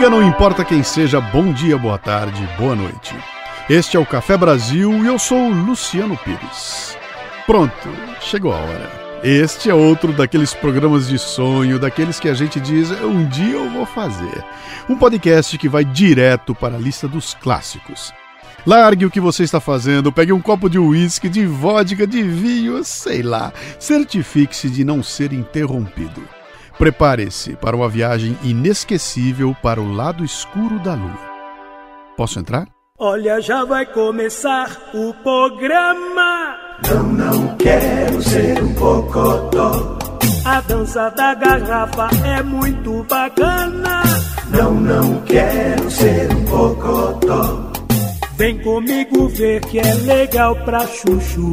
Amiga, não importa quem seja, bom dia, boa tarde, boa noite. Este é o Café Brasil e eu sou Luciano Pires. Pronto, chegou a hora. Este é outro daqueles programas de sonho, daqueles que a gente diz um dia eu vou fazer. Um podcast que vai direto para a lista dos clássicos. Largue o que você está fazendo, pegue um copo de uísque, de vodka, de vinho, sei lá. Certifique-se de não ser interrompido. Prepare-se para uma viagem inesquecível para o lado escuro da lua. Posso entrar? Olha, já vai começar o programa. Não, não quero ser um cocotó. A dança da garrafa é muito bacana. Não, não quero ser um cocotó. Vem comigo ver que é legal pra chuchu.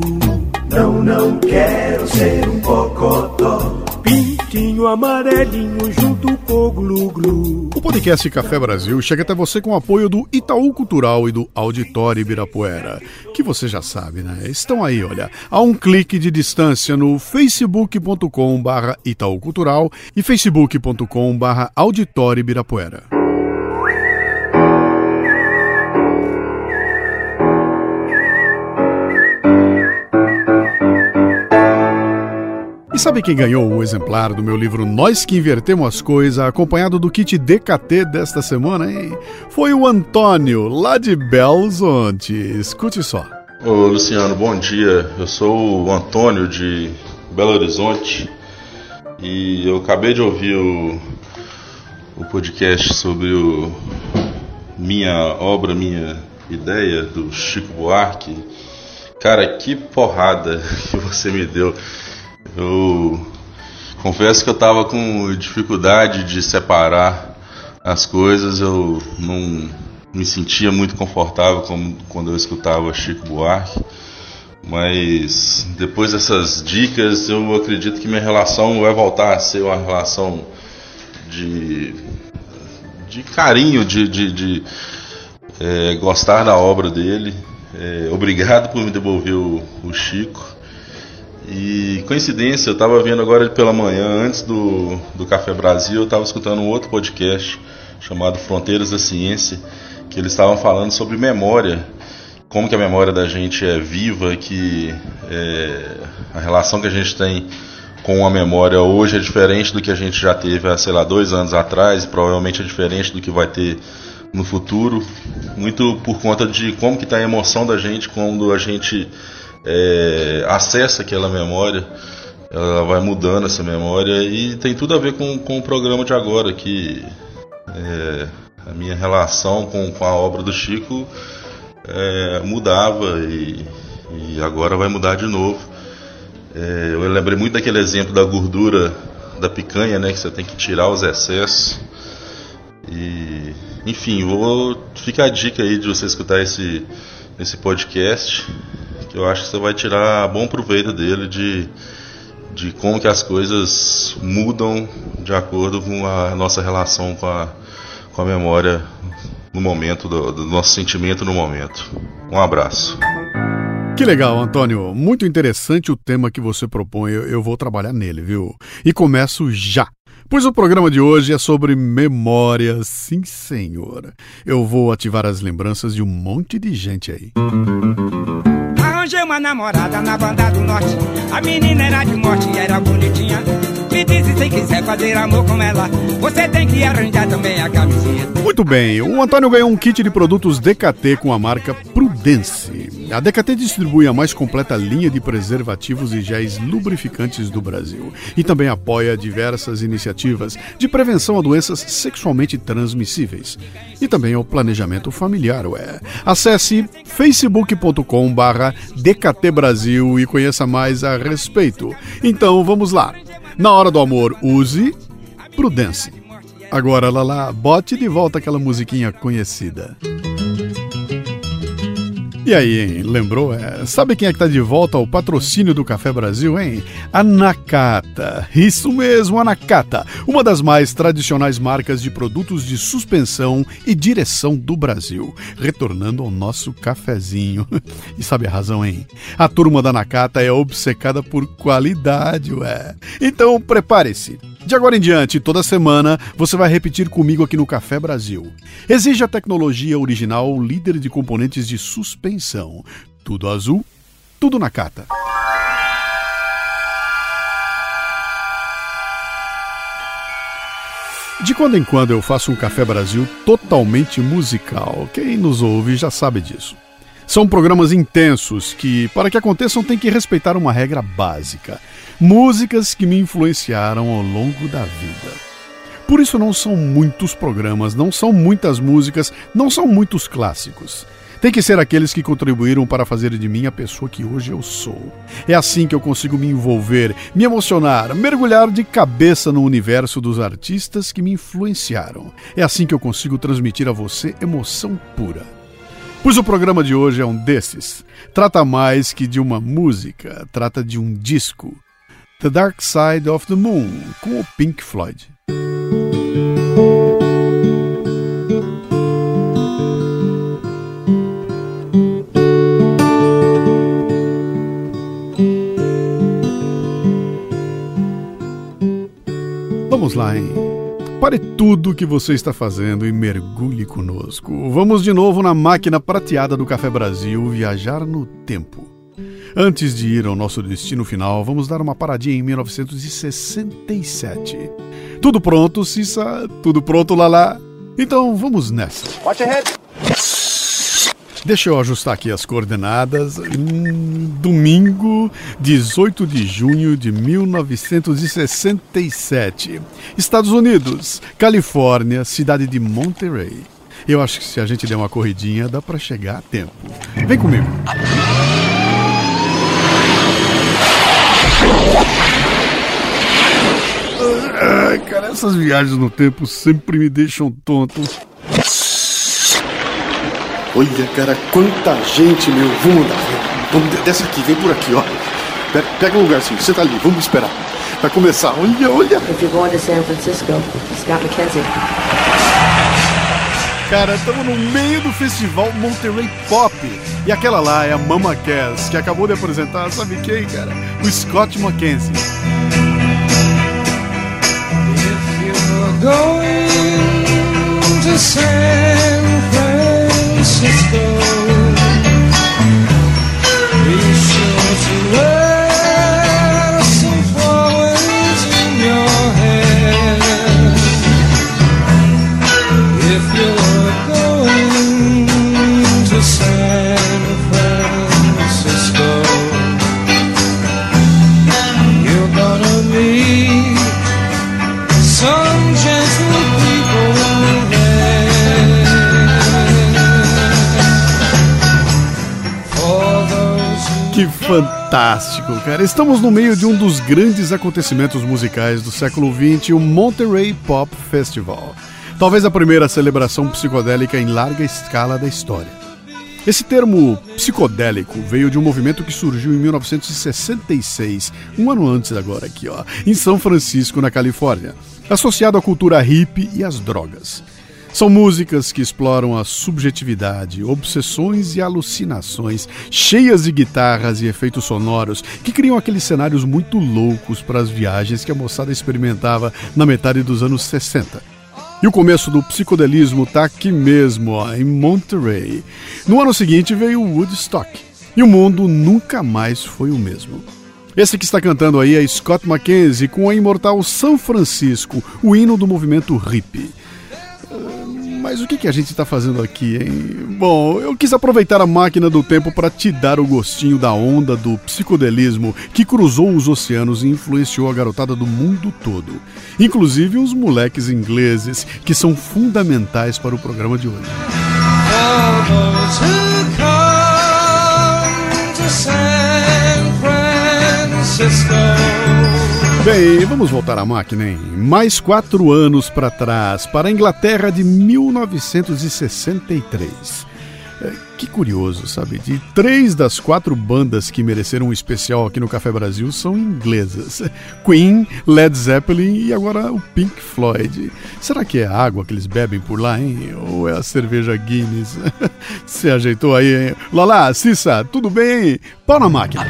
Não, não quero ser um cocotó. Pintinho amarelinho junto com o glu-glu. O podcast Café Brasil chega até você com o apoio do Itaú Cultural e do Auditório Ibirapuera, que você já sabe, né? Estão aí, olha, a um clique de distância no facebook.com barra Itaú Cultural e facebook.com barra Auditório Ibirapuera. E sabe quem ganhou o exemplar do meu livro Nós que Invertemos as Coisas, acompanhado do kit DKT desta semana, hein? Foi o Antônio, lá de Belo Horizonte. Escute só. Ô Luciano, bom dia. Eu sou o Antônio de Belo Horizonte e eu acabei de ouvir o, o podcast sobre o minha obra, minha ideia do Chico Buarque. Cara, que porrada que você me deu. Eu confesso que eu estava com dificuldade de separar as coisas, eu não me sentia muito confortável quando eu escutava Chico Buarque, mas depois dessas dicas eu acredito que minha relação vai voltar a ser uma relação de, de carinho, de, de, de é, gostar da obra dele. É, obrigado por me devolver o, o Chico. E coincidência, eu estava vendo agora pela manhã, antes do, do Café Brasil, eu estava escutando um outro podcast chamado Fronteiras da Ciência, que eles estavam falando sobre memória, como que a memória da gente é viva, que é, a relação que a gente tem com a memória hoje é diferente do que a gente já teve há, sei lá, dois anos atrás, e provavelmente é diferente do que vai ter no futuro, muito por conta de como que está a emoção da gente quando a gente é, acessa aquela memória, ela vai mudando essa memória e tem tudo a ver com, com o programa de agora, que é, a minha relação com, com a obra do Chico é, mudava e, e, agora vai mudar de novo. É, eu lembrei muito daquele exemplo da gordura da picanha, né, que você tem que tirar os excessos. E, enfim, vou ficar a dica aí de você escutar esse, esse podcast que eu acho que você vai tirar bom proveito dele de, de como que as coisas mudam de acordo com a nossa relação com a, com a memória no momento, do, do nosso sentimento no momento. Um abraço. Que legal, Antônio. Muito interessante o tema que você propõe. Eu vou trabalhar nele, viu? E começo já. Pois o programa de hoje é sobre memória, sim senhor. Eu vou ativar as lembranças de um monte de gente aí. Arranjei uma namorada na banda do norte. A menina era de morte e era bonitinha. Me disse se quiser fazer amor com ela, você tem que arranjar também a camisinha. Muito bem, o Antônio ganhou um kit de produtos DKT com a marca A DKT distribui a mais completa linha de preservativos e géis lubrificantes do Brasil e também apoia diversas iniciativas de prevenção a doenças sexualmente transmissíveis e também ao planejamento familiar. Ué. Acesse facebook.com/barra DKT Brasil e conheça mais a respeito. Então vamos lá. Na hora do amor, use Prudence. Agora, Lala, bote de volta aquela musiquinha conhecida. E aí, hein? Lembrou? É, sabe quem é que tá de volta ao patrocínio do Café Brasil, hein? A Nakata. Isso mesmo, a Nakata. Uma das mais tradicionais marcas de produtos de suspensão e direção do Brasil. Retornando ao nosso cafezinho. E sabe a razão, hein? A turma da Nakata é obcecada por qualidade, ué. Então, prepare-se. De agora em diante, toda semana, você vai repetir comigo aqui no Café Brasil. Exige a tecnologia original líder de componentes de suspensão. Tudo azul, tudo na cata. De quando em quando eu faço um Café Brasil totalmente musical. Quem nos ouve já sabe disso. São programas intensos que, para que aconteçam, tem que respeitar uma regra básica músicas que me influenciaram ao longo da vida. Por isso não são muitos programas, não são muitas músicas, não são muitos clássicos. Tem que ser aqueles que contribuíram para fazer de mim a pessoa que hoje eu sou. É assim que eu consigo me envolver, me emocionar, mergulhar de cabeça no universo dos artistas que me influenciaram. É assim que eu consigo transmitir a você emoção pura. Pois o programa de hoje é um desses. Trata mais que de uma música, trata de um disco. The Dark Side of the Moon, com o Pink Floyd. Vamos lá, hein? Pare tudo o que você está fazendo e mergulhe conosco. Vamos de novo na máquina prateada do Café Brasil viajar no tempo. Antes de ir ao nosso destino final, vamos dar uma paradinha em 1967. Tudo pronto, Cissa? Tudo pronto, Lala? Então vamos nessa. Watch ahead. Deixa eu ajustar aqui as coordenadas. Hum, domingo, 18 de junho de 1967. Estados Unidos, Califórnia, cidade de Monterey. Eu acho que se a gente der uma corridinha, dá para chegar a tempo. Vem comigo. Ai, cara, essas viagens no tempo sempre me deixam tonto. Olha, cara, quanta gente, meu. Vamos andar. Vamos, desce aqui, vem por aqui, ó. Pega, um lugarzinho, senta ali, vamos esperar. Vai começar, olha, olha. If you're going to San Francisco, Scott McKenzie. Cara, estamos no meio do festival Monterey Pop. E aquela lá é a Mama Cass, que acabou de apresentar, sabe quem, cara? O Scott McKenzie. going Francisco. fantástico, cara. Estamos no meio de um dos grandes acontecimentos musicais do século XX, o Monterey Pop Festival. Talvez a primeira celebração psicodélica em larga escala da história. Esse termo psicodélico veio de um movimento que surgiu em 1966, um ano antes agora aqui, ó, em São Francisco, na Califórnia, associado à cultura hippie e às drogas. São músicas que exploram a subjetividade, obsessões e alucinações, cheias de guitarras e efeitos sonoros, que criam aqueles cenários muito loucos para as viagens que a moçada experimentava na metade dos anos 60. E o começo do psicodelismo está aqui mesmo, ó, em Monterey. No ano seguinte veio Woodstock. E o mundo nunca mais foi o mesmo. Esse que está cantando aí é Scott McKenzie com a imortal São Francisco, o hino do movimento hippie. Mas o que, que a gente está fazendo aqui, hein? Bom, eu quis aproveitar a máquina do tempo para te dar o gostinho da onda do psicodelismo que cruzou os oceanos e influenciou a garotada do mundo todo. Inclusive os moleques ingleses, que são fundamentais para o programa de hoje. Francisco. Bem, vamos voltar à máquina, hein? Mais quatro anos para trás, para a Inglaterra de 1963. É, que curioso, sabe? De três das quatro bandas que mereceram um especial aqui no Café Brasil são inglesas: Queen, Led Zeppelin e agora o Pink Floyd. Será que é a água que eles bebem por lá, hein? Ou é a cerveja Guinness? Se ajeitou aí, hein? Lala, Cissa, tudo bem? Pau na máquina!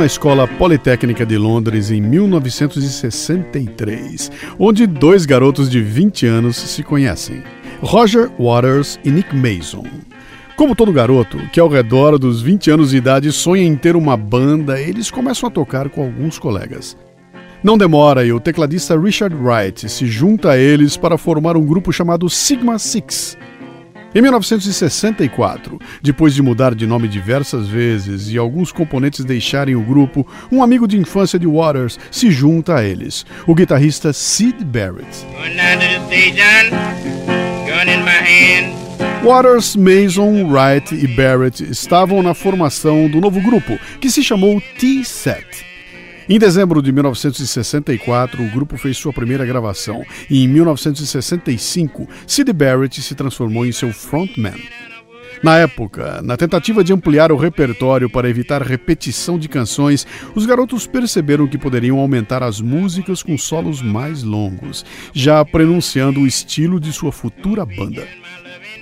Na Escola Politécnica de Londres em 1963, onde dois garotos de 20 anos se conhecem: Roger Waters e Nick Mason. Como todo garoto que ao redor dos 20 anos de idade sonha em ter uma banda, eles começam a tocar com alguns colegas. Não demora e o tecladista Richard Wright se junta a eles para formar um grupo chamado Sigma Six. Em 1964, depois de mudar de nome diversas vezes e alguns componentes deixarem o grupo, um amigo de infância de Waters se junta a eles, o guitarrista Sid Barrett. Waters, Mason, Wright e Barrett estavam na formação do novo grupo, que se chamou T-Set. Em dezembro de 1964, o grupo fez sua primeira gravação e em 1965, Sid Barrett se transformou em seu frontman. Na época, na tentativa de ampliar o repertório para evitar repetição de canções, os garotos perceberam que poderiam aumentar as músicas com solos mais longos, já prenunciando o estilo de sua futura banda.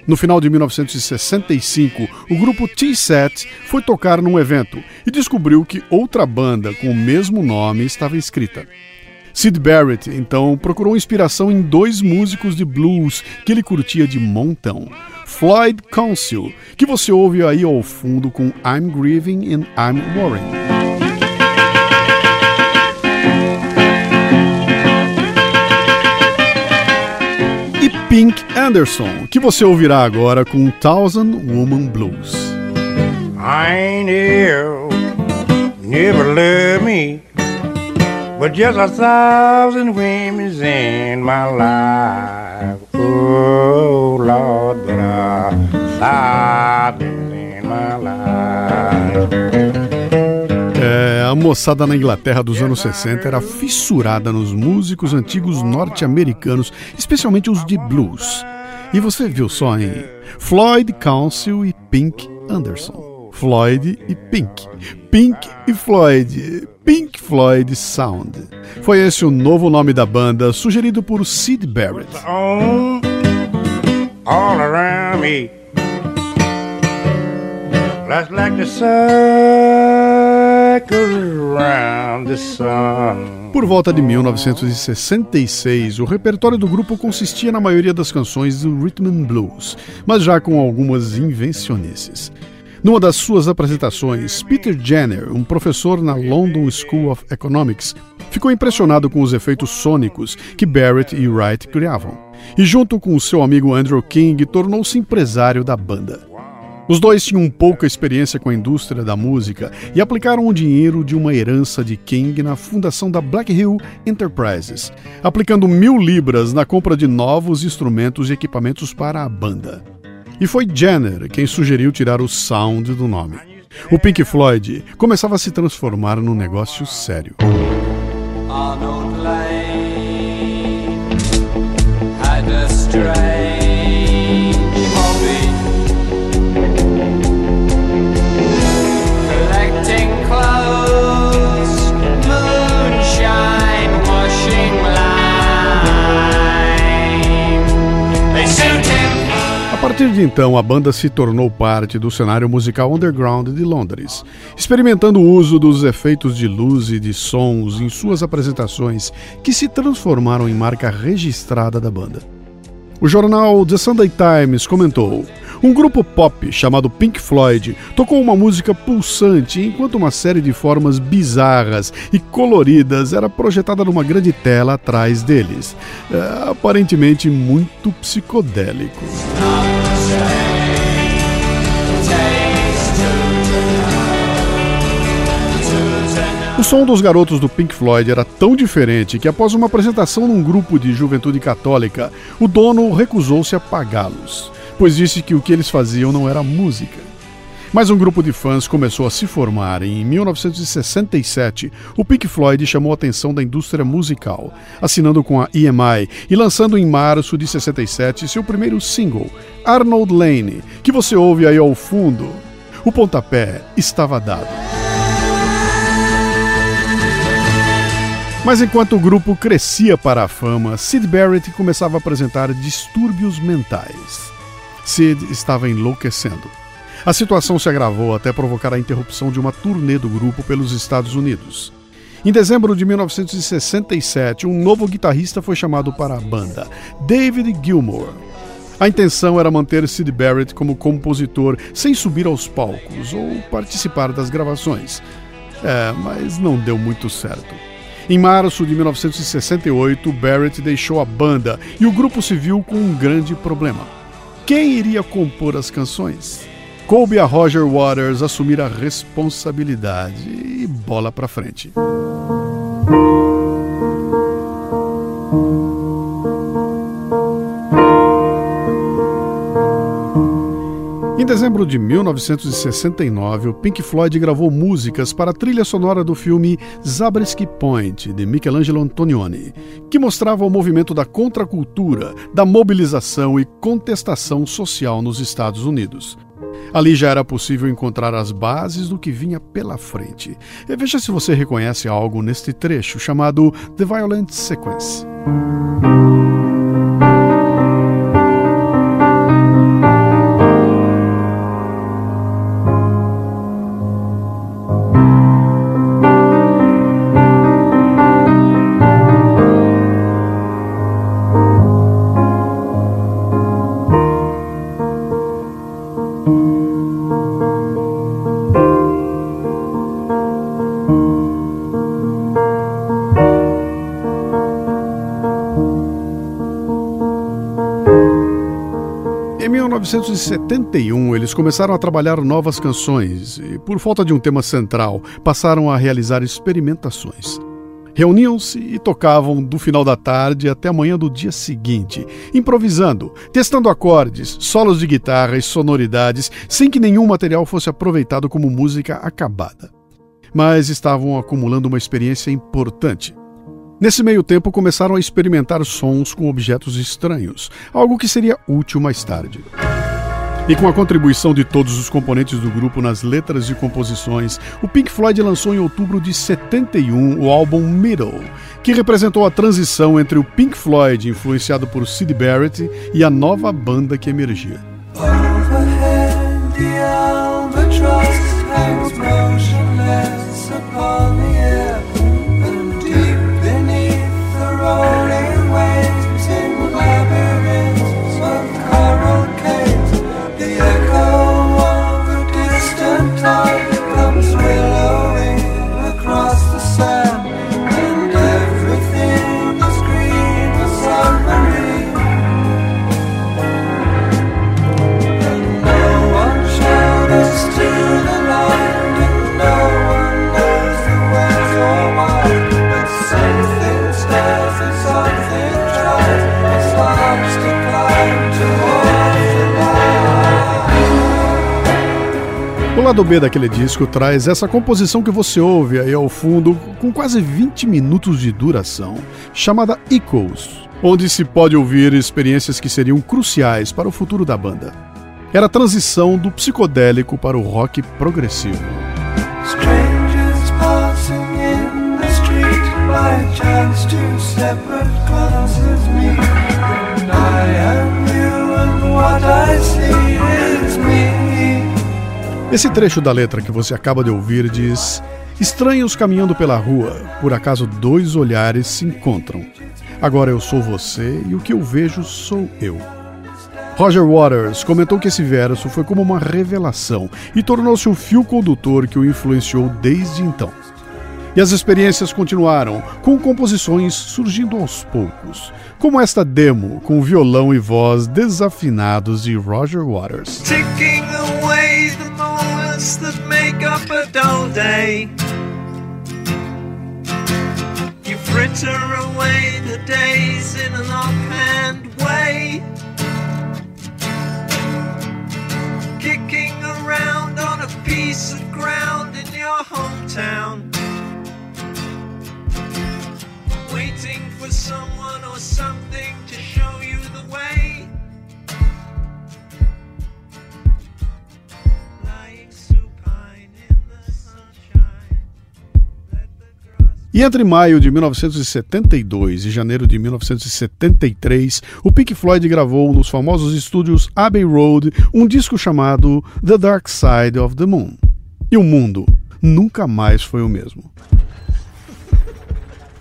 No final de 1965, o grupo T-Set foi tocar num evento e descobriu que outra banda com o mesmo nome estava inscrita. Sid Barrett então procurou inspiração em dois músicos de blues que ele curtia de montão. Floyd Council, que você ouve aí ao fundo com I'm Grieving and I'm Worrying. Pink Anderson, que você ouvirá agora com Thousand Woman Blues. I ain't ill, never loved me, but just a thousand women in my life. Oh Lord, but a thousand a moçada na Inglaterra dos anos 60 era fissurada nos músicos antigos norte-americanos, especialmente os de blues. E você viu só em Floyd Council e Pink Anderson. Floyd e Pink. Pink e Floyd. Pink Floyd Sound. Foi esse o novo nome da banda, sugerido por Sid Barrett. All around me. Like the sun. Por volta de 1966, o repertório do grupo consistia na maioria das canções do rhythm and blues, mas já com algumas invencionices. Numa das suas apresentações, Peter Jenner, um professor na London School of Economics, ficou impressionado com os efeitos sônicos que Barrett e Wright criavam, e junto com seu amigo Andrew King, tornou-se empresário da banda. Os dois tinham pouca experiência com a indústria da música e aplicaram o dinheiro de uma herança de King na fundação da Black Hill Enterprises, aplicando mil libras na compra de novos instrumentos e equipamentos para a banda. E foi Jenner quem sugeriu tirar o sound do nome. O Pink Floyd começava a se transformar num negócio sério. Arnold Lane had a partir de então, a banda se tornou parte do cenário musical underground de Londres, experimentando o uso dos efeitos de luz e de sons em suas apresentações, que se transformaram em marca registrada da banda. O jornal The Sunday Times comentou: um grupo pop chamado Pink Floyd tocou uma música pulsante enquanto uma série de formas bizarras e coloridas era projetada numa grande tela atrás deles. É, aparentemente muito psicodélico. O som dos garotos do Pink Floyd era tão diferente que, após uma apresentação num grupo de juventude católica, o dono recusou-se a pagá-los, pois disse que o que eles faziam não era música. Mas um grupo de fãs começou a se formar e, em 1967, o Pink Floyd chamou a atenção da indústria musical, assinando com a EMI e lançando em março de 67 seu primeiro single, Arnold Lane, que você ouve aí ao fundo. O pontapé estava dado. Mas enquanto o grupo crescia para a fama, Sid Barrett começava a apresentar distúrbios mentais. Sid estava enlouquecendo. A situação se agravou até provocar a interrupção de uma turnê do grupo pelos Estados Unidos. Em dezembro de 1967, um novo guitarrista foi chamado para a banda, David Gilmour. A intenção era manter Sid Barrett como compositor sem subir aos palcos ou participar das gravações. É, mas não deu muito certo. Em março de 1968, Barrett deixou a banda e o grupo se viu com um grande problema. Quem iria compor as canções? Coube a Roger Waters assumir a responsabilidade e bola para frente. Dezembro de 1969, o Pink Floyd gravou músicas para a trilha sonora do filme Zabriskie Point, de Michelangelo Antonioni, que mostrava o movimento da contracultura, da mobilização e contestação social nos Estados Unidos. Ali já era possível encontrar as bases do que vinha pela frente. E veja se você reconhece algo neste trecho chamado The Violent Sequence. 1971, eles começaram a trabalhar novas canções e, por falta de um tema central, passaram a realizar experimentações. Reuniam-se e tocavam do final da tarde até a manhã do dia seguinte, improvisando, testando acordes, solos de guitarra e sonoridades, sem que nenhum material fosse aproveitado como música acabada. Mas estavam acumulando uma experiência importante. Nesse meio tempo, começaram a experimentar sons com objetos estranhos, algo que seria útil mais tarde. E com a contribuição de todos os componentes do grupo nas letras e composições, o Pink Floyd lançou em outubro de 71 o álbum Middle, que representou a transição entre o Pink Floyd, influenciado por Sid Barrett, e a nova banda que emergia. Overhead, the lado B daquele disco traz essa composição que você ouve aí ao fundo, com quase 20 minutos de duração, chamada Echoes, onde se pode ouvir experiências que seriam cruciais para o futuro da banda. Era a transição do psicodélico para o rock progressivo. Esse trecho da letra que você acaba de ouvir diz: Estranhos caminhando pela rua, por acaso dois olhares se encontram. Agora eu sou você e o que eu vejo sou eu. Roger Waters comentou que esse verso foi como uma revelação e tornou-se o fio condutor que o influenciou desde então. E as experiências continuaram, com composições surgindo aos poucos, como esta demo com violão e voz desafinados de Roger Waters. That make up a dull day. You fritter away the days in an offhand way. Kicking around on a piece of ground in your hometown. Waiting for someone or something E entre maio de 1972 e janeiro de 1973, o Pink Floyd gravou nos famosos estúdios Abbey Road um disco chamado The Dark Side of the Moon. E o mundo nunca mais foi o mesmo.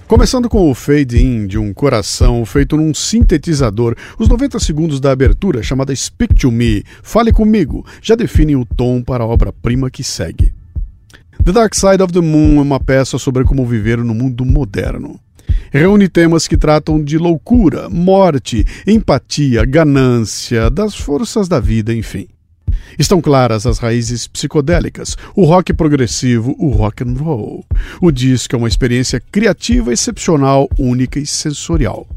Começando com o fade-in de um coração feito num sintetizador, os 90 segundos da abertura, chamada Speak to Me, Fale Comigo, já definem o tom para a obra-prima que segue. The Dark Side of the Moon é uma peça sobre como viver no mundo moderno. Reúne temas que tratam de loucura, morte, empatia, ganância, das forças da vida, enfim. Estão claras as raízes psicodélicas, o rock progressivo, o rock and roll. O disco é uma experiência criativa, excepcional, única e sensorial.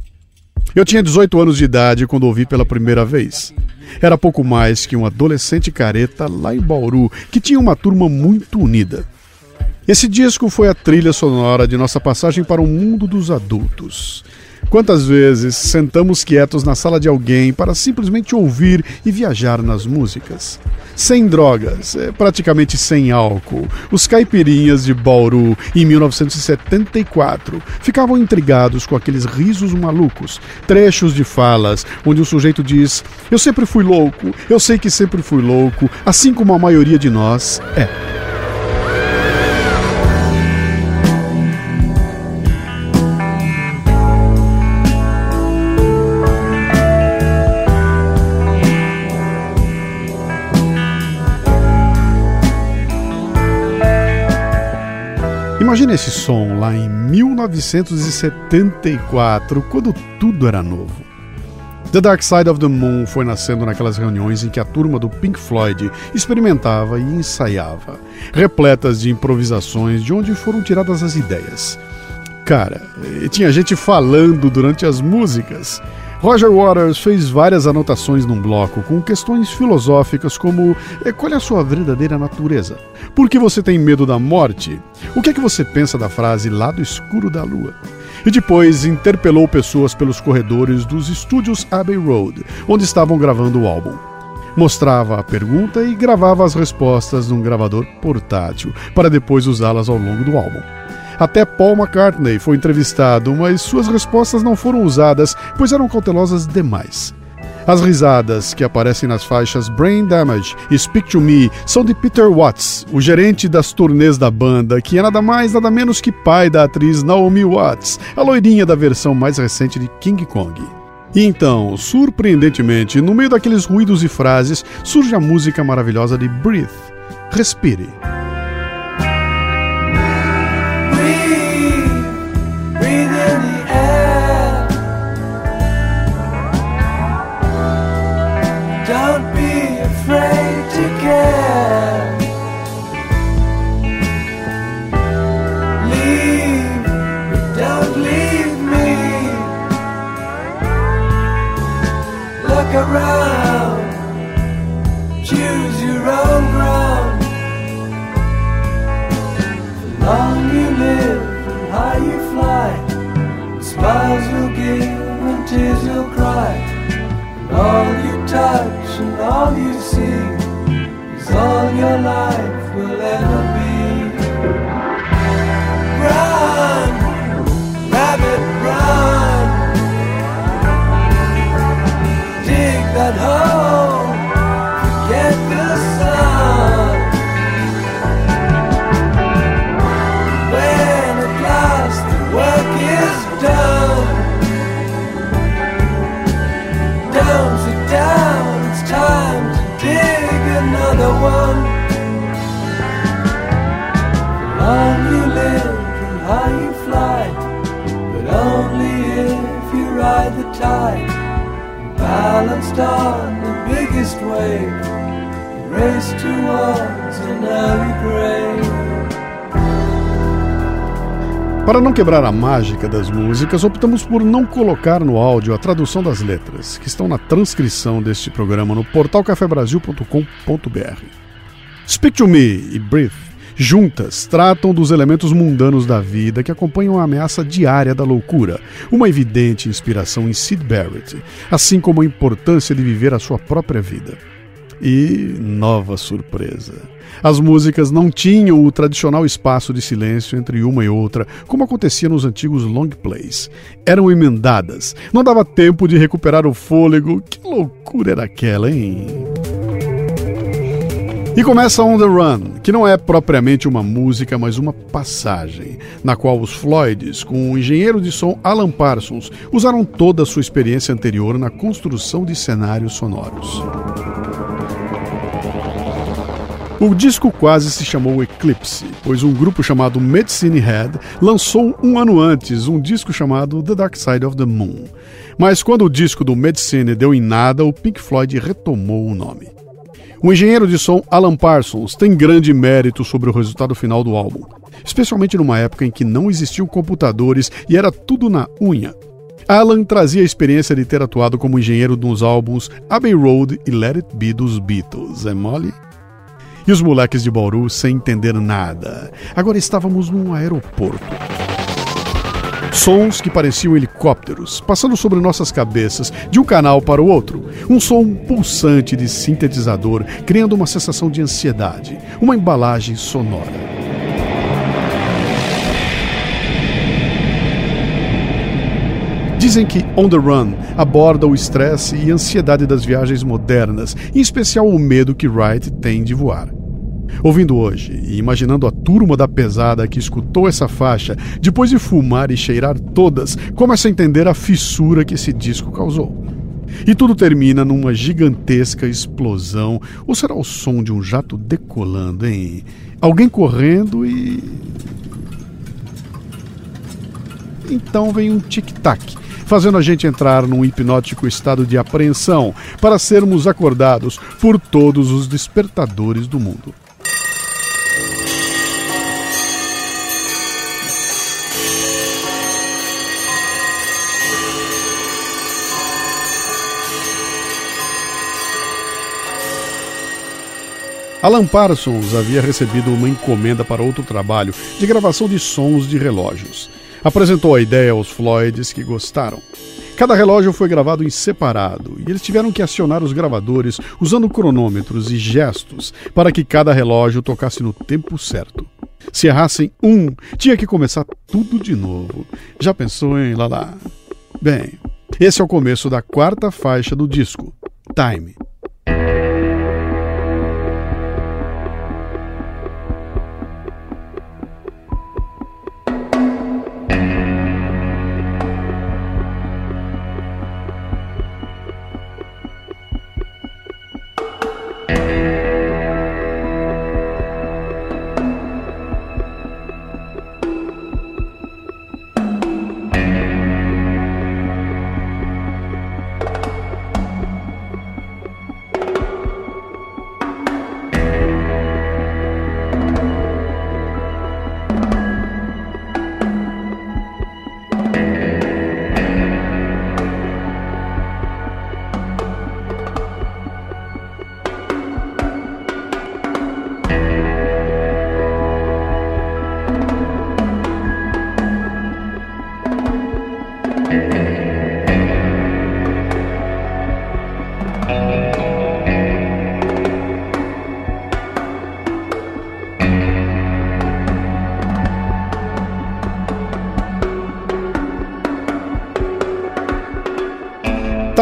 Eu tinha 18 anos de idade quando ouvi pela primeira vez. Era pouco mais que um adolescente careta lá em Bauru, que tinha uma turma muito unida. Esse disco foi a trilha sonora de nossa passagem para o mundo dos adultos. Quantas vezes sentamos quietos na sala de alguém para simplesmente ouvir e viajar nas músicas? Sem drogas, é, praticamente sem álcool, os caipirinhas de Bauru, em 1974, ficavam intrigados com aqueles risos malucos, trechos de falas, onde o sujeito diz: Eu sempre fui louco, eu sei que sempre fui louco, assim como a maioria de nós é. Imagina esse som lá em 1974, quando tudo era novo. The Dark Side of the Moon foi nascendo naquelas reuniões em que a turma do Pink Floyd experimentava e ensaiava, repletas de improvisações de onde foram tiradas as ideias. Cara, tinha gente falando durante as músicas. Roger Waters fez várias anotações num bloco com questões filosóficas como eh, qual é a sua verdadeira natureza? Por que você tem medo da morte? O que é que você pensa da frase lado escuro da lua? E depois interpelou pessoas pelos corredores dos estúdios Abbey Road, onde estavam gravando o álbum. Mostrava a pergunta e gravava as respostas num gravador portátil, para depois usá-las ao longo do álbum. Até Paul McCartney foi entrevistado, mas suas respostas não foram usadas, pois eram cautelosas demais. As risadas que aparecem nas faixas Brain Damage e Speak to Me são de Peter Watts, o gerente das turnês da banda, que é nada mais nada menos que pai da atriz Naomi Watts, a loirinha da versão mais recente de King Kong. E então, surpreendentemente, no meio daqueles ruídos e frases, surge a música maravilhosa de Breathe. Respire. Quebrar a mágica das músicas, optamos por não colocar no áudio a tradução das letras, que estão na transcrição deste programa no portal cafebrasil.com.br. Speak to Me e Breathe, juntas, tratam dos elementos mundanos da vida que acompanham a ameaça diária da loucura, uma evidente inspiração em Sid Barrett, assim como a importância de viver a sua própria vida. E nova surpresa. As músicas não tinham o tradicional espaço de silêncio entre uma e outra, como acontecia nos antigos long plays. Eram emendadas. Não dava tempo de recuperar o fôlego. Que loucura era aquela, hein? E começa On the Run, que não é propriamente uma música, mas uma passagem, na qual os Floyds, com o engenheiro de som Alan Parsons, usaram toda a sua experiência anterior na construção de cenários sonoros. O disco quase se chamou Eclipse, pois um grupo chamado Medicine Head lançou um ano antes um disco chamado The Dark Side of the Moon. Mas quando o disco do Medicine deu em nada, o Pink Floyd retomou o nome. O engenheiro de som Alan Parsons tem grande mérito sobre o resultado final do álbum, especialmente numa época em que não existiam computadores e era tudo na unha. Alan trazia a experiência de ter atuado como engenheiro nos álbuns Abbey Road e Let It Be dos Beatles, é mole? E os moleques de Bauru sem entender nada. Agora estávamos num aeroporto. Sons que pareciam helicópteros, passando sobre nossas cabeças, de um canal para o outro. Um som pulsante de sintetizador, criando uma sensação de ansiedade, uma embalagem sonora. Dizem que On the Run aborda o estresse e ansiedade das viagens modernas, em especial o medo que Wright tem de voar. Ouvindo hoje e imaginando a turma da pesada que escutou essa faixa, depois de fumar e cheirar todas, começa a entender a fissura que esse disco causou. E tudo termina numa gigantesca explosão. Ou será o som de um jato decolando, hein? Alguém correndo e. Então vem um tic-tac fazendo a gente entrar num hipnótico estado de apreensão para sermos acordados por todos os despertadores do mundo. Alan Parsons havia recebido uma encomenda para outro trabalho de gravação de sons de relógios. Apresentou a ideia aos Floyds que gostaram. Cada relógio foi gravado em separado e eles tiveram que acionar os gravadores usando cronômetros e gestos para que cada relógio tocasse no tempo certo. Se errassem um, tinha que começar tudo de novo. Já pensou em Lala? Bem, esse é o começo da quarta faixa do disco, Time.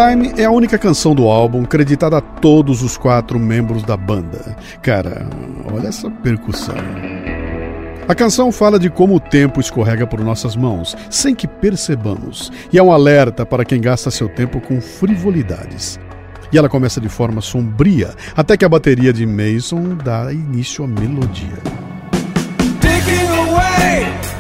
Time é a única canção do álbum creditada a todos os quatro membros da banda. Cara, olha essa percussão. A canção fala de como o tempo escorrega por nossas mãos, sem que percebamos, e é um alerta para quem gasta seu tempo com frivolidades. E ela começa de forma sombria, até que a bateria de Mason dá início à melodia. starting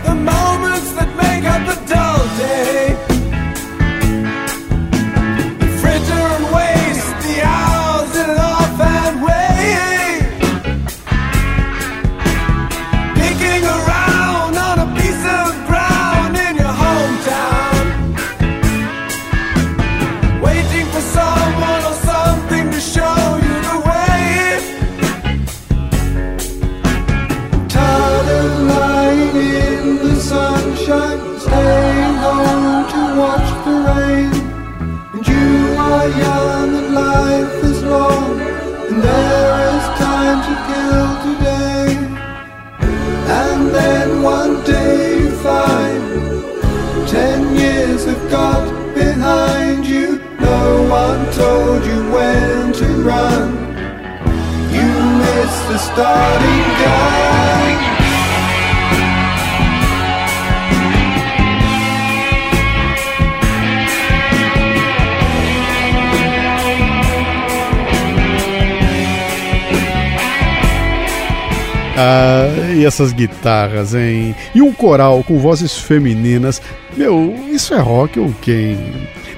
essas guitarras, hein? E um coral com vozes femininas. Meu, isso é rock ou quem?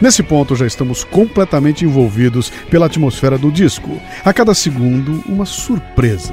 Nesse ponto já estamos completamente envolvidos pela atmosfera do disco. A cada segundo, uma surpresa.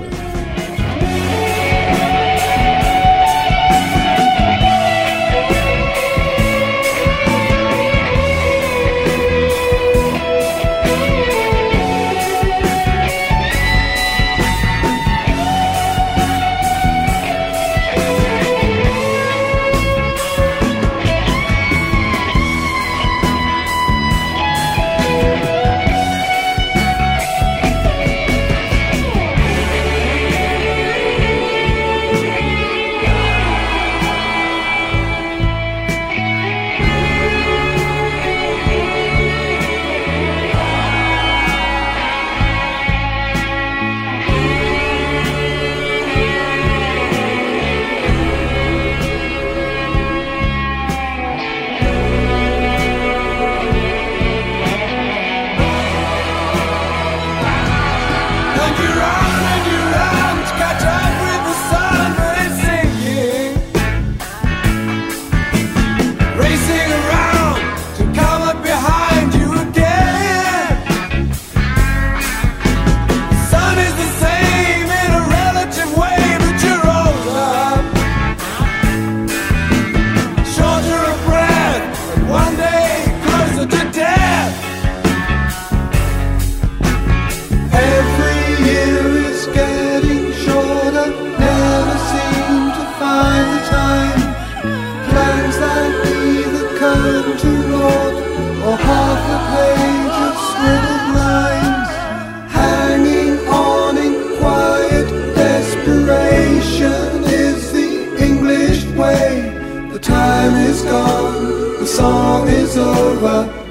The English way. The time is gone, the song is over.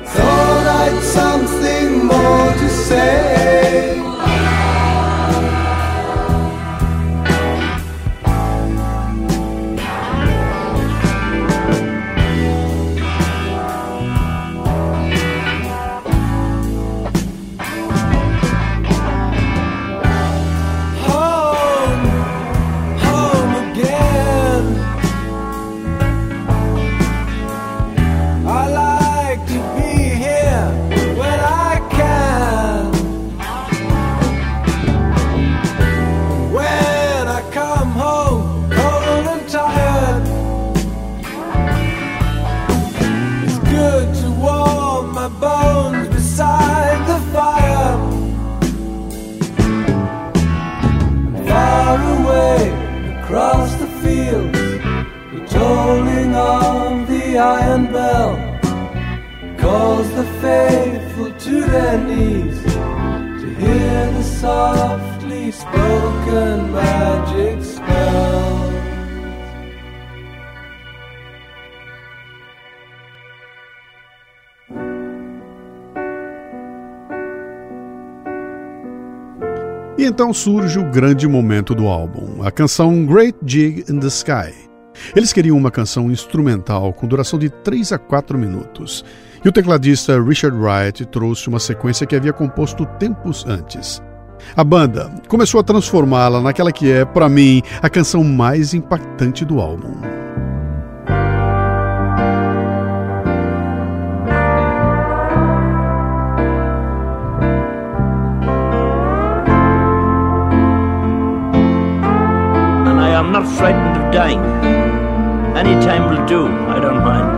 Então surge o grande momento do álbum, a canção Great Jig in the Sky. Eles queriam uma canção instrumental com duração de 3 a 4 minutos. E o tecladista Richard Wright trouxe uma sequência que havia composto tempos antes. A banda começou a transformá-la naquela que é, para mim, a canção mais impactante do álbum. And I am not frightened of dying. Any time will do, I don't mind.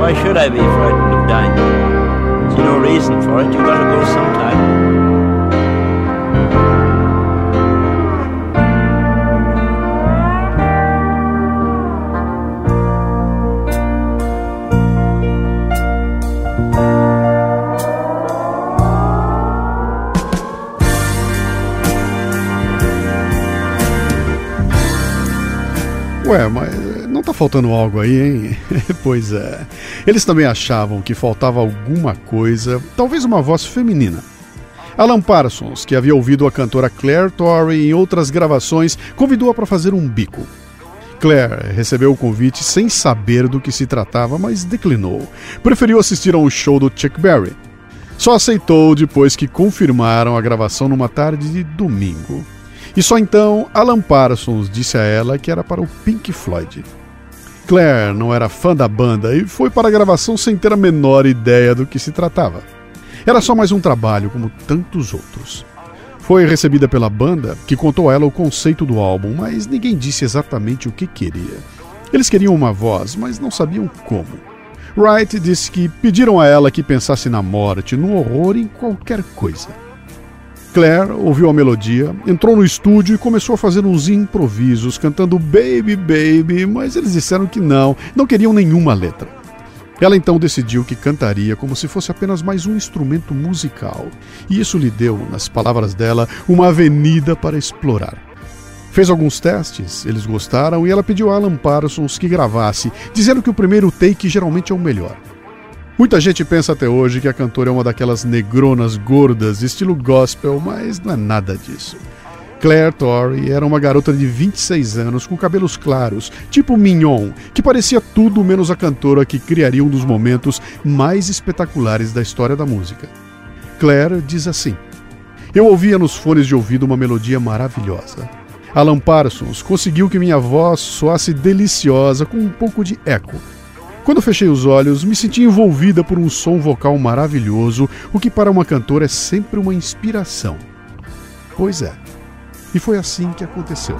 Why should I be frightened of dying? There's no reason for it, you gotta go sometime. Ué, mas não tá faltando algo aí, hein? pois é. Eles também achavam que faltava alguma coisa, talvez uma voz feminina. Alan Parsons, que havia ouvido a cantora Claire Torrey em outras gravações, convidou-a para fazer um bico. Claire recebeu o convite sem saber do que se tratava, mas declinou. Preferiu assistir a um show do Chuck Berry. Só aceitou depois que confirmaram a gravação numa tarde de domingo. E só então Alan Parsons disse a ela que era para o Pink Floyd. Claire não era fã da banda e foi para a gravação sem ter a menor ideia do que se tratava. Era só mais um trabalho, como tantos outros. Foi recebida pela banda, que contou a ela o conceito do álbum, mas ninguém disse exatamente o que queria. Eles queriam uma voz, mas não sabiam como. Wright disse que pediram a ela que pensasse na morte, no horror, em qualquer coisa. Claire ouviu a melodia, entrou no estúdio e começou a fazer uns improvisos, cantando Baby Baby, mas eles disseram que não, não queriam nenhuma letra. Ela então decidiu que cantaria como se fosse apenas mais um instrumento musical, e isso lhe deu, nas palavras dela, uma avenida para explorar. Fez alguns testes, eles gostaram e ela pediu a Alan Parsons que gravasse, dizendo que o primeiro take geralmente é o melhor. Muita gente pensa até hoje que a cantora é uma daquelas negronas gordas, estilo gospel, mas não é nada disso. Claire Torrey era uma garota de 26 anos com cabelos claros, tipo Mignon, que parecia tudo menos a cantora que criaria um dos momentos mais espetaculares da história da música. Claire diz assim: Eu ouvia nos fones de ouvido uma melodia maravilhosa. Alan Parsons conseguiu que minha voz soasse deliciosa com um pouco de eco quando fechei os olhos, me senti envolvida por um som vocal maravilhoso, o que para uma cantora é sempre uma inspiração. Pois é. E foi assim que aconteceu.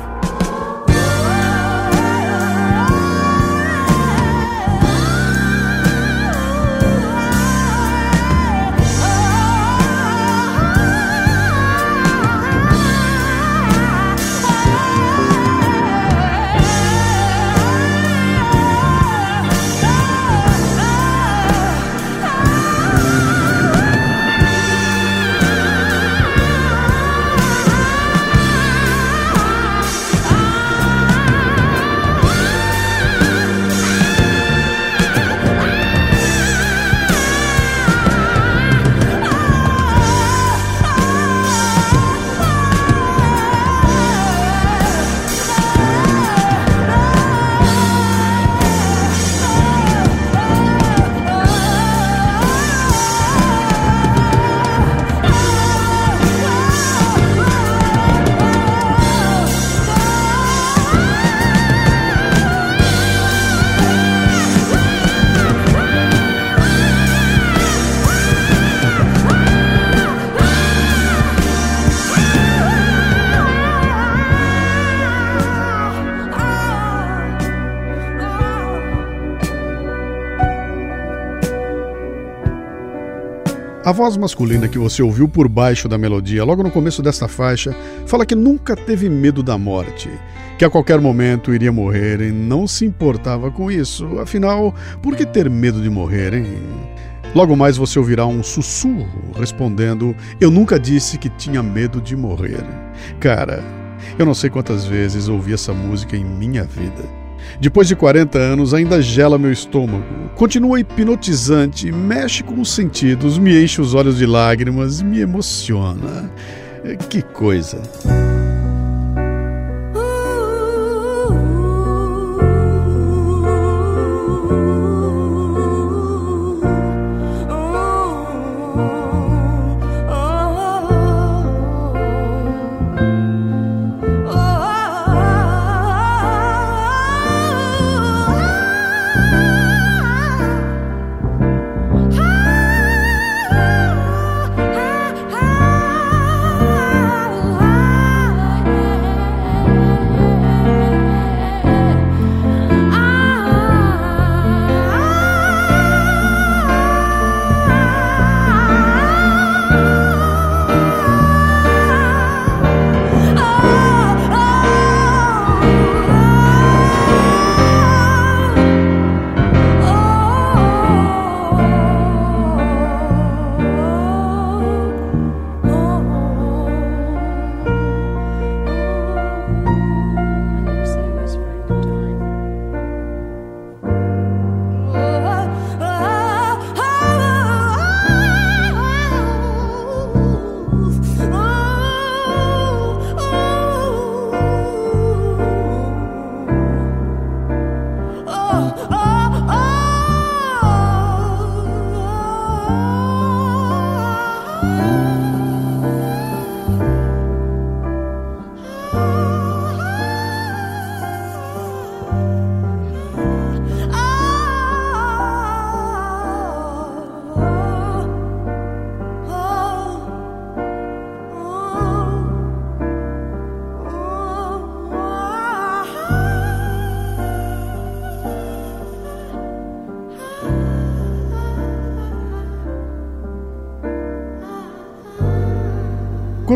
Voz masculina que você ouviu por baixo da melodia, logo no começo desta faixa, fala que nunca teve medo da morte, que a qualquer momento iria morrer e não se importava com isso. Afinal, por que ter medo de morrer, hein? Logo mais você ouvirá um sussurro respondendo: Eu nunca disse que tinha medo de morrer. Cara, eu não sei quantas vezes ouvi essa música em minha vida. Depois de 40 anos, ainda gela meu estômago. Continua hipnotizante, mexe com os sentidos, me enche os olhos de lágrimas, me emociona. Que coisa!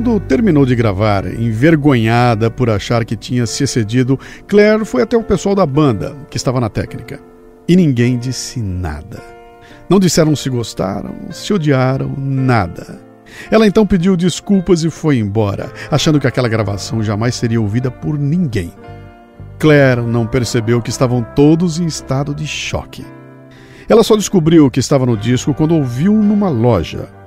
Quando terminou de gravar, envergonhada por achar que tinha se excedido, Claire foi até o pessoal da banda, que estava na técnica. E ninguém disse nada. Não disseram se gostaram, se odiaram, nada. Ela então pediu desculpas e foi embora, achando que aquela gravação jamais seria ouvida por ninguém. Claire não percebeu que estavam todos em estado de choque. Ela só descobriu que estava no disco quando ouviu numa loja.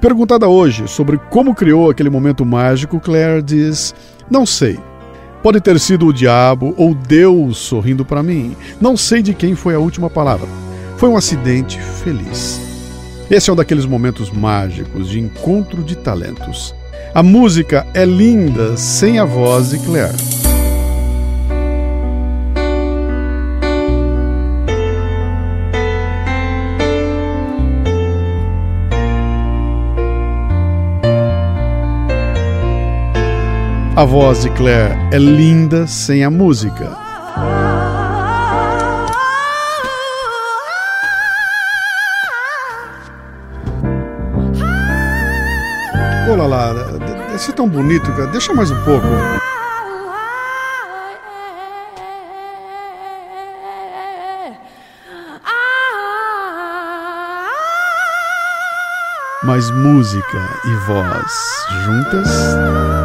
Perguntada hoje sobre como criou aquele momento mágico, Claire diz: Não sei. Pode ter sido o diabo ou Deus sorrindo para mim. Não sei de quem foi a última palavra. Foi um acidente feliz. Esse é um daqueles momentos mágicos de encontro de talentos. A música é linda sem a voz de Claire. A voz de Claire é linda sem a música. Olha lá, esse é tão bonito, cara. Deixa mais um pouco. Mas música e voz juntas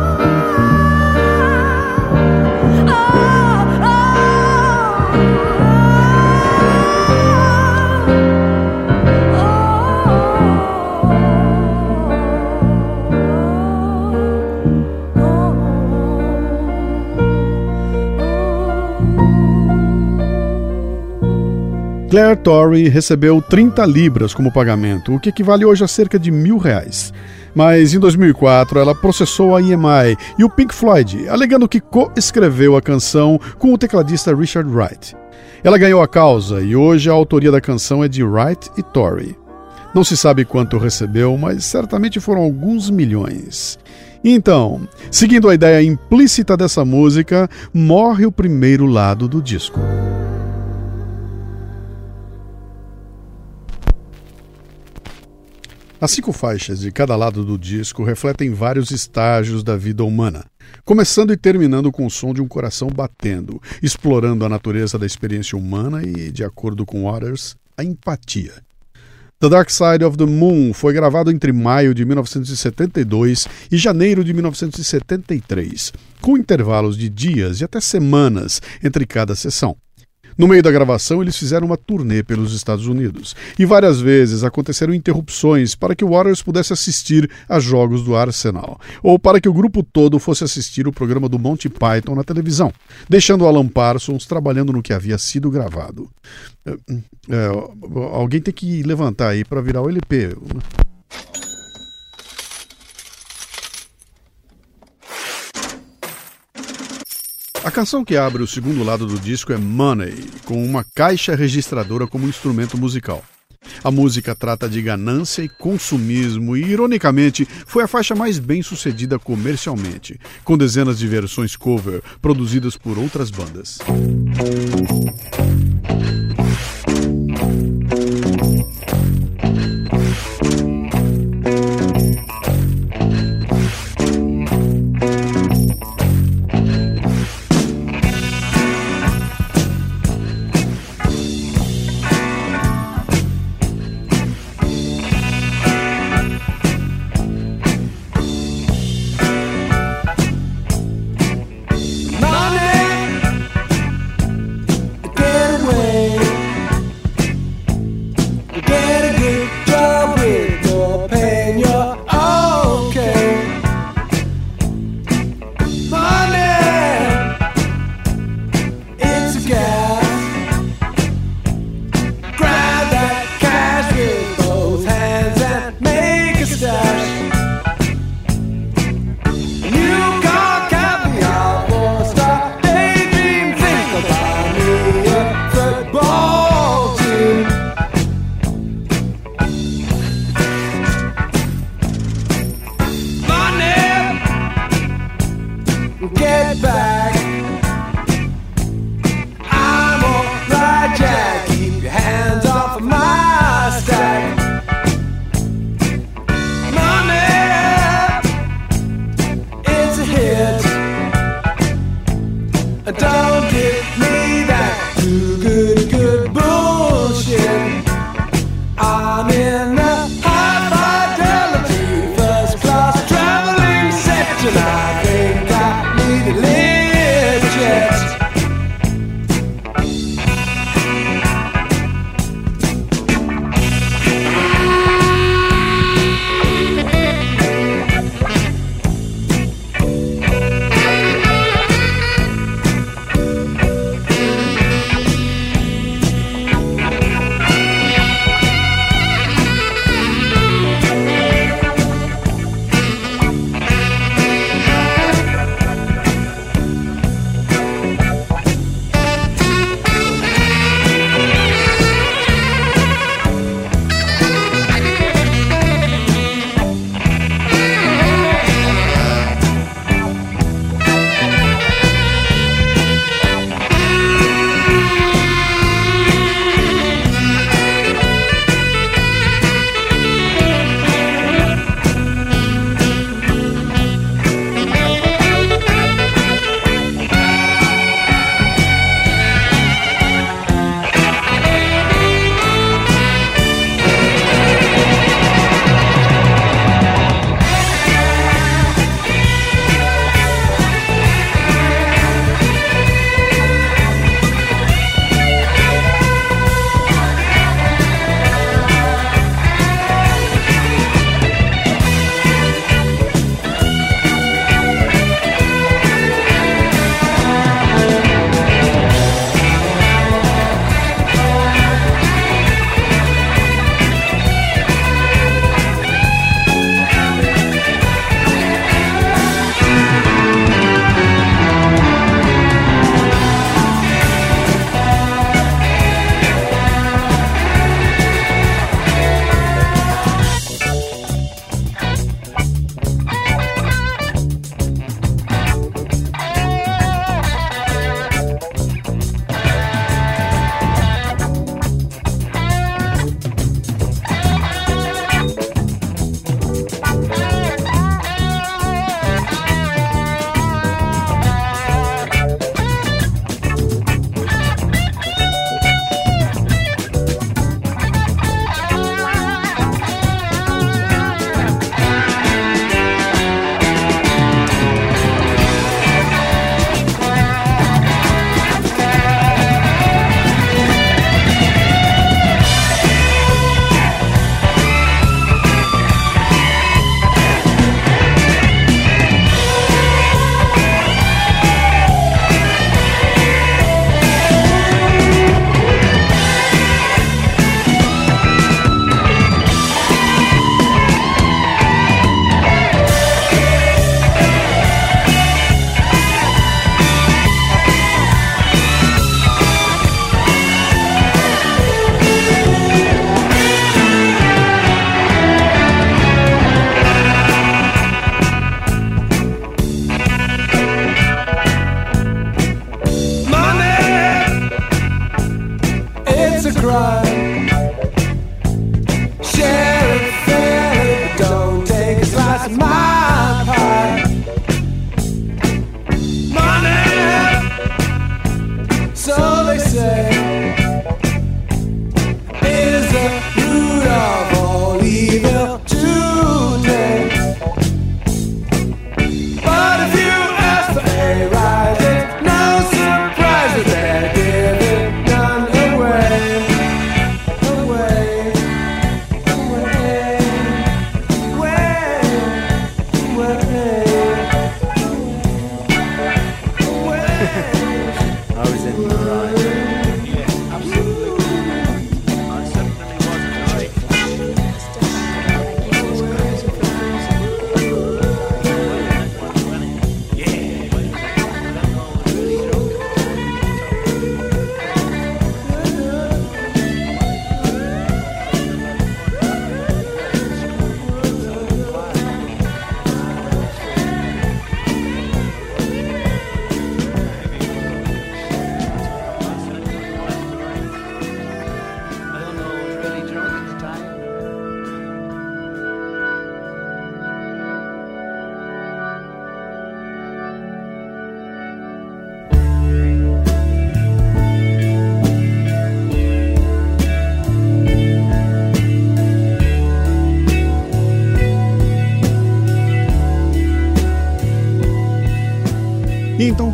Claire Torrey recebeu 30 libras como pagamento, o que equivale hoje a cerca de mil reais. Mas em 2004 ela processou a EMI e o Pink Floyd, alegando que co-escreveu a canção com o tecladista Richard Wright. Ela ganhou a causa e hoje a autoria da canção é de Wright e Torrey. Não se sabe quanto recebeu, mas certamente foram alguns milhões. Então, seguindo a ideia implícita dessa música, morre o primeiro lado do disco. As cinco faixas de cada lado do disco refletem vários estágios da vida humana, começando e terminando com o som de um coração batendo, explorando a natureza da experiência humana e, de acordo com Waters, a empatia. The Dark Side of the Moon foi gravado entre maio de 1972 e janeiro de 1973, com intervalos de dias e até semanas entre cada sessão. No meio da gravação, eles fizeram uma turnê pelos Estados Unidos e várias vezes aconteceram interrupções para que o Warriors pudesse assistir a jogos do Arsenal ou para que o grupo todo fosse assistir o programa do Monty Python na televisão, deixando Alan Parsons trabalhando no que havia sido gravado. É, é, alguém tem que levantar aí para virar o LP. A canção que abre o segundo lado do disco é Money, com uma caixa registradora como instrumento musical. A música trata de ganância e consumismo e, ironicamente, foi a faixa mais bem sucedida comercialmente, com dezenas de versões cover produzidas por outras bandas.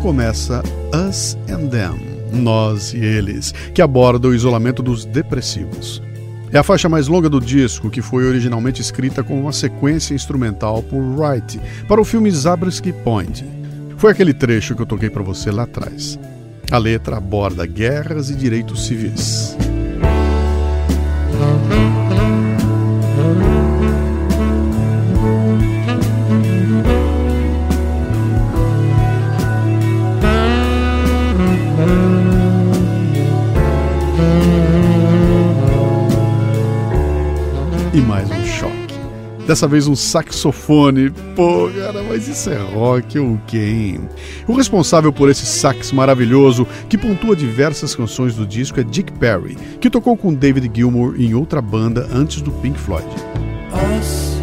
Começa Us and Them, Nós e Eles, que aborda o isolamento dos depressivos. É a faixa mais longa do disco, que foi originalmente escrita como uma sequência instrumental por Wright para o filme Zabriskie Point. Foi aquele trecho que eu toquei para você lá atrás. A letra aborda guerras e direitos civis. Dessa vez um saxofone. Pô, cara, mas isso é rock ou quem? O responsável por esse sax maravilhoso, que pontua diversas canções do disco, é Dick Perry, que tocou com David Gilmour em outra banda antes do Pink Floyd. Us,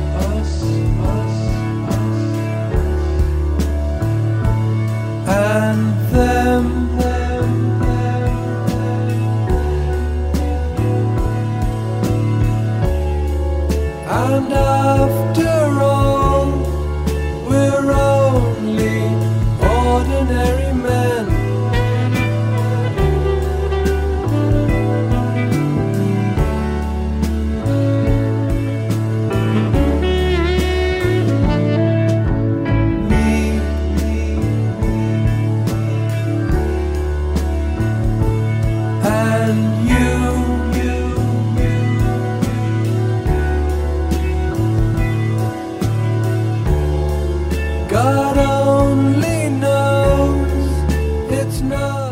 and after all, we're only ordinary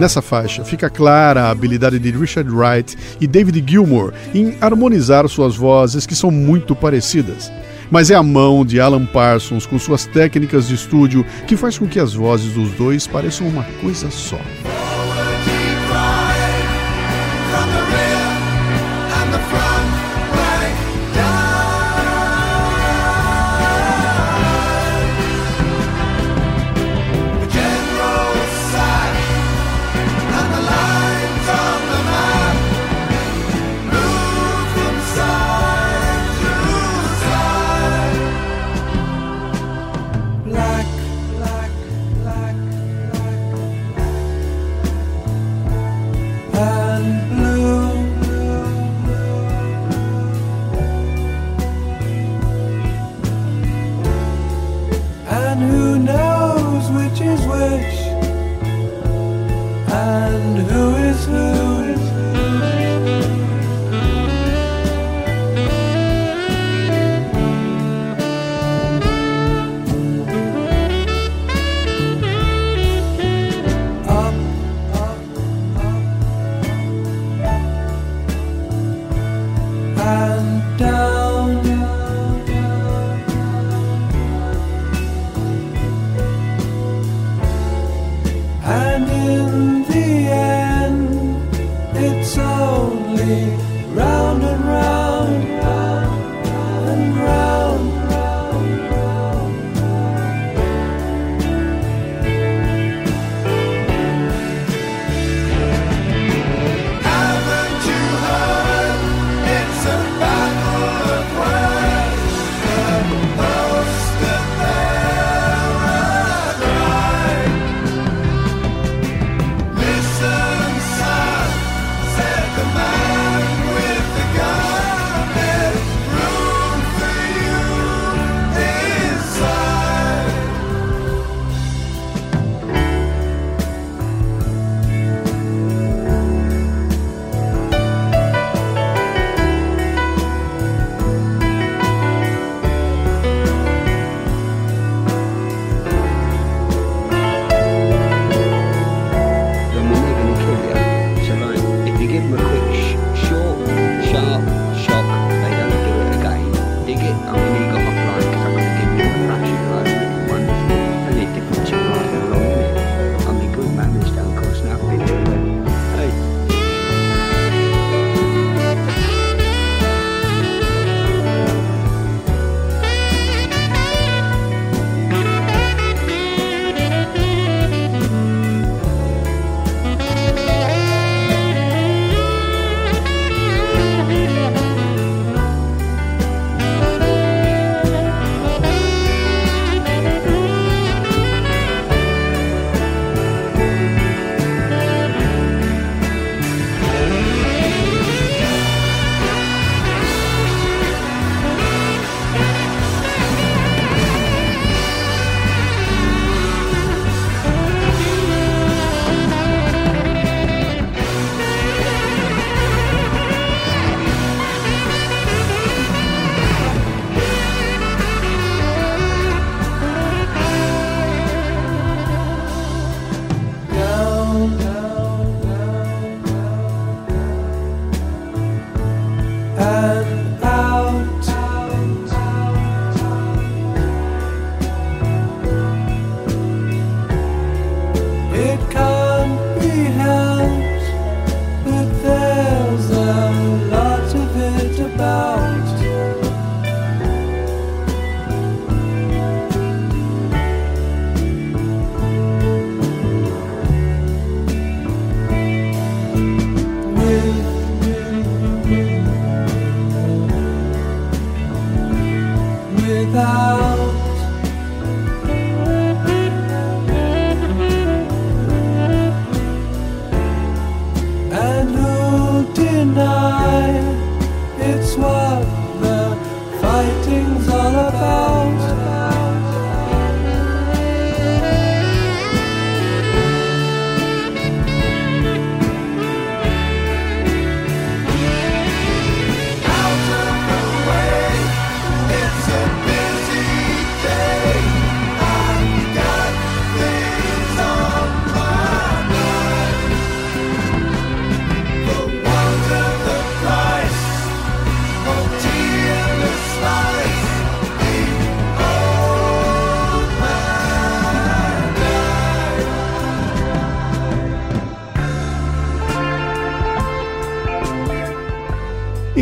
Nessa faixa fica clara a habilidade de Richard Wright e David Gilmour em harmonizar suas vozes que são muito parecidas. Mas é a mão de Alan Parsons com suas técnicas de estúdio que faz com que as vozes dos dois pareçam uma coisa só.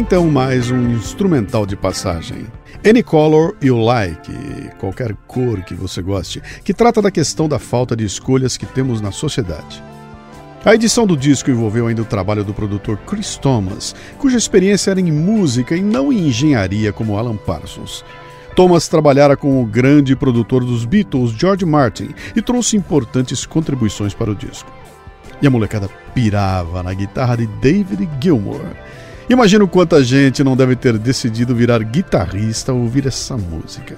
Então, mais um instrumental de passagem. Any Color You Like, qualquer cor que você goste, que trata da questão da falta de escolhas que temos na sociedade. A edição do disco envolveu ainda o trabalho do produtor Chris Thomas, cuja experiência era em música e não em engenharia como Alan Parsons. Thomas trabalhara com o grande produtor dos Beatles, George Martin, e trouxe importantes contribuições para o disco. E a molecada pirava na guitarra de David Gilmour. Imagino quanta gente não deve ter decidido virar guitarrista ao ouvir essa música.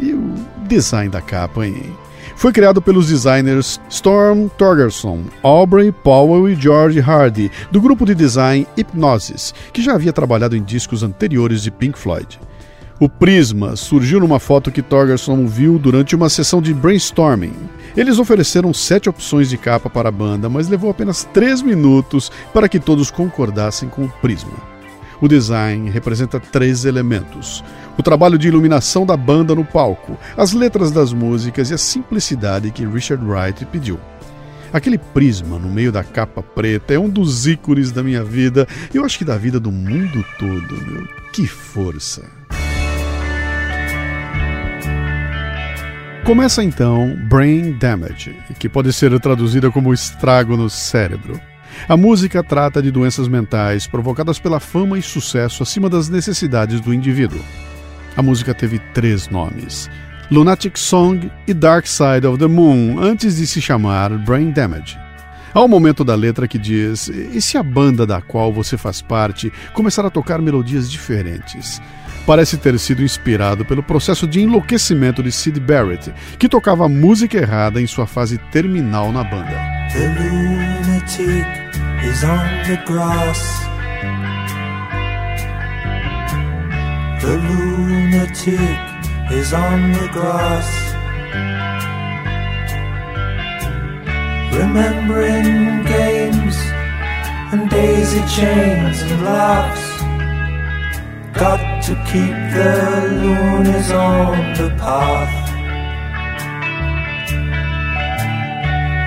E o design da capa, hein? Foi criado pelos designers Storm Torgerson, Aubrey Powell e George Hardy, do grupo de design Hypnosis, que já havia trabalhado em discos anteriores de Pink Floyd. O prisma surgiu numa foto que Torgerson viu durante uma sessão de brainstorming. Eles ofereceram sete opções de capa para a banda, mas levou apenas três minutos para que todos concordassem com o prisma. O design representa três elementos: o trabalho de iluminação da banda no palco, as letras das músicas e a simplicidade que Richard Wright pediu. Aquele prisma no meio da capa preta é um dos ícones da minha vida e eu acho que da vida do mundo todo, meu. Que força! Começa então Brain Damage, que pode ser traduzida como estrago no cérebro. A música trata de doenças mentais provocadas pela fama e sucesso acima das necessidades do indivíduo. A música teve três nomes: Lunatic Song e Dark Side of the Moon, antes de se chamar Brain Damage. Há um momento da letra que diz: E se a banda da qual você faz parte começar a tocar melodias diferentes? Parece ter sido inspirado pelo processo de enlouquecimento de Sid Barrett, que tocava música errada em sua fase terminal na banda. The lunatic is on the grass. The lunatic is on the grass. Remembering games and daisy chains and laughs. Got to keep the loonies on the path.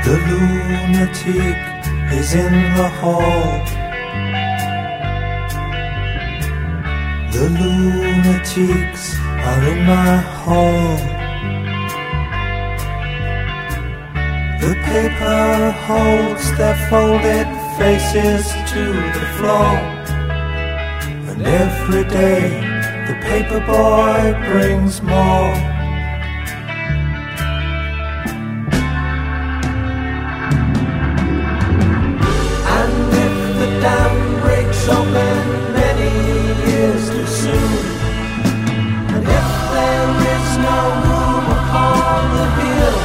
The lunatic is in the hall. The lunatics are in my hall. The paper holds their folded faces to the floor. And every day the paper boy brings more. And if the dam breaks open many years too soon, and if there is no room upon the hill,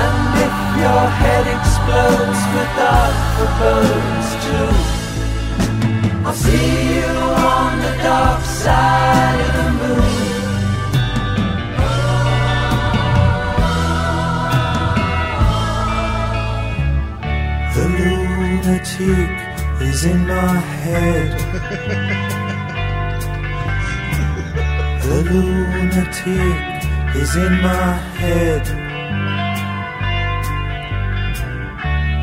and if your head explodes with dark bones too, I'll see you on the dark side of the moon. The lunatic is in my head. the lunatic is in my head.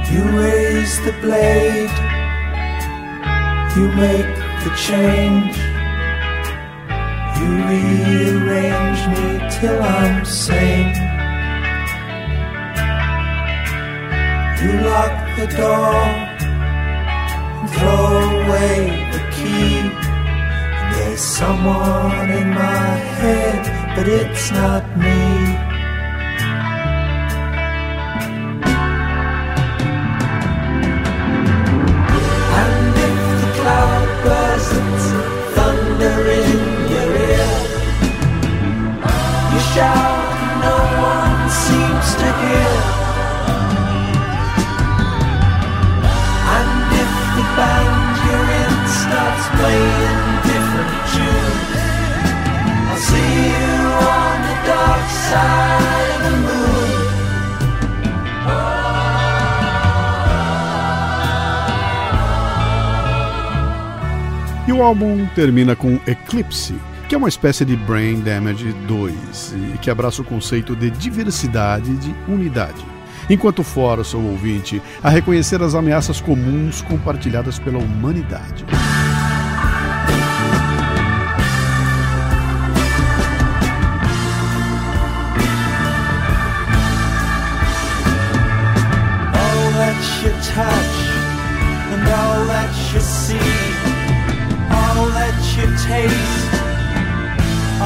You raise the blade, you make the change. You rearrange me till I'm sane. You lock the door and throw away the key. There's someone in my head, but it's not me. E o álbum termina com Eclipse, que é uma espécie de Brain Damage 2 e que abraça o conceito de diversidade de unidade. Enquanto força o ouvinte a reconhecer as ameaças comuns compartilhadas pela humanidade. you touch and all that you see, all that you taste,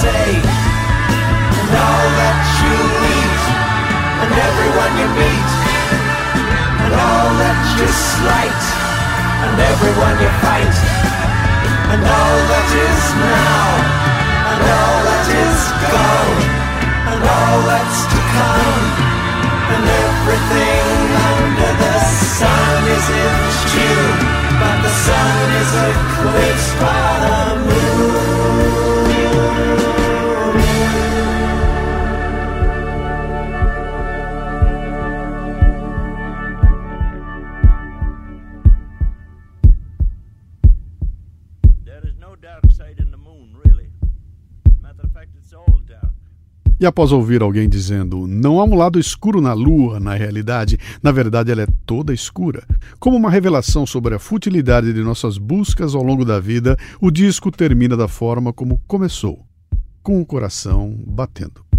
say, and all that you eat, and everyone you meet, and all that you slight, and everyone you fight, and all that is now, and all that is gone, and all that's to come, and everything under the sun is in tune, but the sun is eclipsed by the moon. E após ouvir alguém dizendo não há um lado escuro na Lua, na realidade, na verdade ela é toda escura, como uma revelação sobre a futilidade de nossas buscas ao longo da vida, o disco termina da forma como começou, com o coração batendo.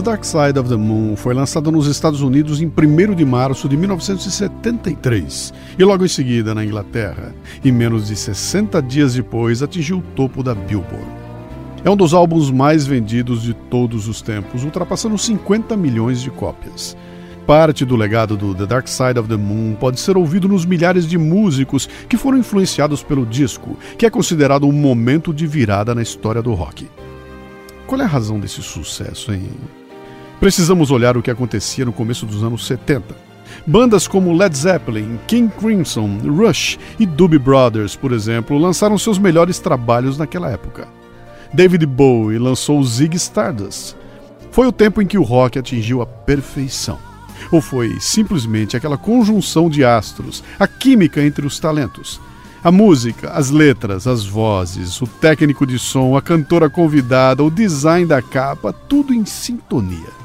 The Dark Side of the Moon foi lançado nos Estados Unidos em 1 de março de 1973 e logo em seguida na Inglaterra, e menos de 60 dias depois atingiu o topo da Billboard. É um dos álbuns mais vendidos de todos os tempos, ultrapassando 50 milhões de cópias. Parte do legado do The Dark Side of the Moon pode ser ouvido nos milhares de músicos que foram influenciados pelo disco, que é considerado um momento de virada na história do rock. Qual é a razão desse sucesso, hein? Precisamos olhar o que acontecia no começo dos anos 70. Bandas como Led Zeppelin, King Crimson, Rush e Doobie Brothers, por exemplo, lançaram seus melhores trabalhos naquela época. David Bowie lançou Zig Stardust. Foi o tempo em que o rock atingiu a perfeição. Ou foi simplesmente aquela conjunção de astros, a química entre os talentos? A música, as letras, as vozes, o técnico de som, a cantora convidada, o design da capa, tudo em sintonia.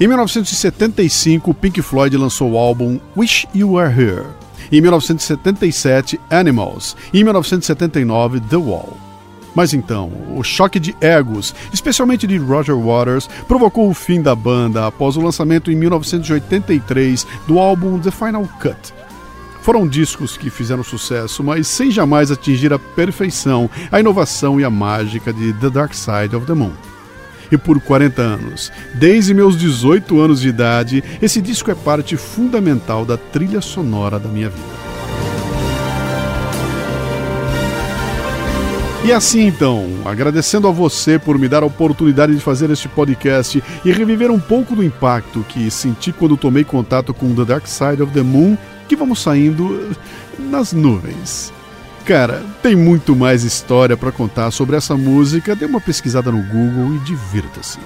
Em 1975, Pink Floyd lançou o álbum Wish You Were Here. Em 1977, Animals. Em 1979, The Wall. Mas então, o choque de egos, especialmente de Roger Waters, provocou o fim da banda após o lançamento em 1983 do álbum The Final Cut. Foram discos que fizeram sucesso, mas sem jamais atingir a perfeição, a inovação e a mágica de The Dark Side of the Moon. E por 40 anos, desde meus 18 anos de idade, esse disco é parte fundamental da trilha sonora da minha vida. E assim então, agradecendo a você por me dar a oportunidade de fazer este podcast e reviver um pouco do impacto que senti quando tomei contato com The Dark Side of the Moon, que vamos saindo nas nuvens. Cara, tem muito mais história para contar sobre essa música. Dê uma pesquisada no Google e divirta-se.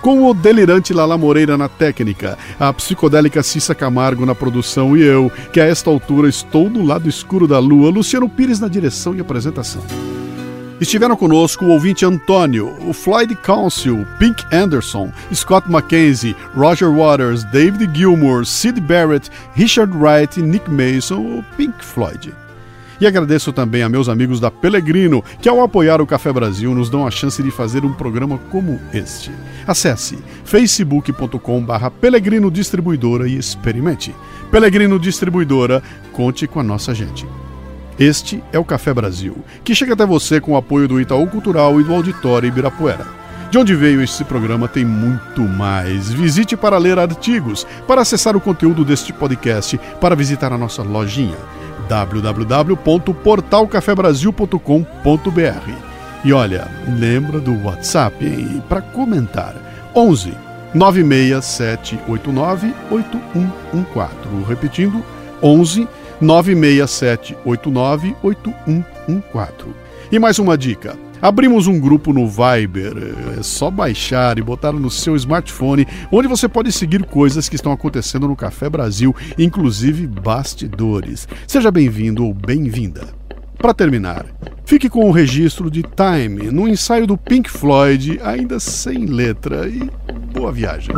Com o delirante Lala Moreira na técnica, a psicodélica Cissa Camargo na produção e eu, que a esta altura estou no lado escuro da lua, Luciano Pires na direção e apresentação. Estiveram conosco o ouvinte Antônio, o Floyd Council, Pink Anderson, Scott Mackenzie, Roger Waters, David Gilmour, Sid Barrett, Richard Wright e Nick Mason, o Pink Floyd. E agradeço também a meus amigos da Pelegrino, que ao apoiar o Café Brasil nos dão a chance de fazer um programa como este. Acesse facebook.com.br Pelegrino Distribuidora e experimente. Pelegrino Distribuidora, conte com a nossa gente. Este é o Café Brasil, que chega até você com o apoio do Itaú Cultural e do Auditório Ibirapuera. De onde veio esse programa tem muito mais. Visite para ler artigos, para acessar o conteúdo deste podcast, para visitar a nossa lojinha www.portalcafebrasil.com.br. E olha, lembra do WhatsApp para comentar. 11 96789 8114. Repetindo, 11 96789 8114. E mais uma dica. Abrimos um grupo no Viber, é só baixar e botar no seu smartphone, onde você pode seguir coisas que estão acontecendo no Café Brasil, inclusive bastidores. Seja bem-vindo ou bem-vinda. Para terminar, fique com o registro de Time, no ensaio do Pink Floyd, ainda sem letra, e boa viagem.